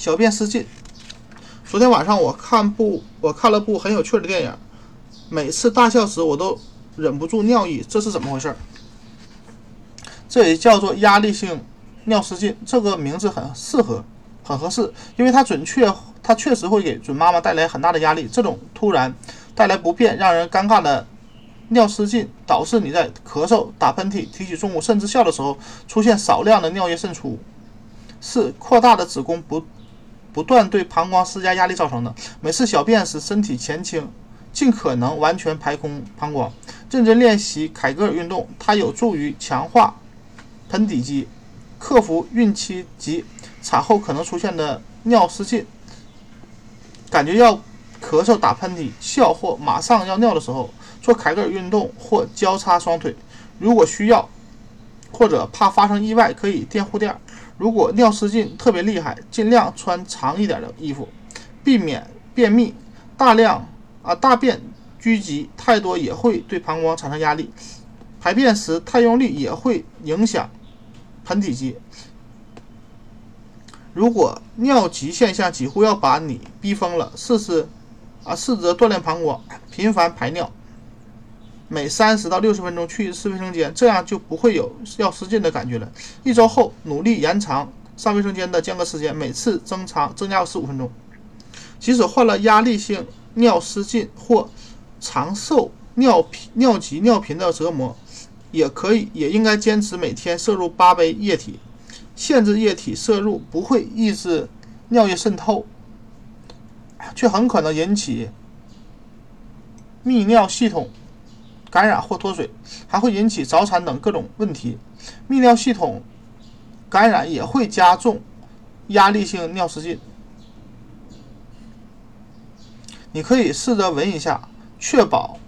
小便失禁。昨天晚上我看部我看了部很有趣的电影，每次大笑时我都忍不住尿意，这是怎么回事？这也叫做压力性尿失禁，这个名字很适合，很合适，因为它准确，它确实会给准妈妈带来很大的压力。这种突然带来不便、让人尴尬的尿失禁，导致你在咳嗽、打喷嚏、提起重物，甚至笑的时候出现少量的尿液渗出，是扩大的子宫不不断对膀胱施加压力造成的。每次小便时，身体前倾，尽可能完全排空膀胱。认真练习凯格尔运动，它有助于强化盆底肌，克服孕期及产后可能出现的尿失禁。感觉要咳嗽、打喷嚏、笑或马上要尿的时候，做凯格尔运动或交叉双腿。如果需要，或者怕发生意外，可以垫护垫。如果尿失禁特别厉害，尽量穿长一点的衣服，避免便秘。大量啊大便。聚集太多也会对膀胱产生压力，排便时太用力也会影响盆底肌。如果尿急现象几乎要把你逼疯了，试试啊，试着锻炼膀胱，频繁排尿，每三十到六十分钟去一次卫生间，这样就不会有要失禁的感觉了。一周后努力延长上卫生间的间隔时间，每次增长增加十五分钟。即使患了压力性尿失禁或常受尿频、尿急、尿频的折磨，也可以也应该坚持每天摄入八杯液体。限制液体摄入不会抑制尿液渗透，却很可能引起泌尿系统感染或脱水，还会引起早产等各种问题。泌尿系统感染也会加重压力性尿失禁。你可以试着闻一下。确保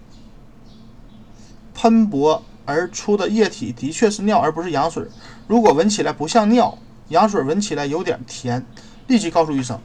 喷薄而出的液体的确是尿而不是羊水。如果闻起来不像尿，羊水闻起来有点甜，立即告诉医生。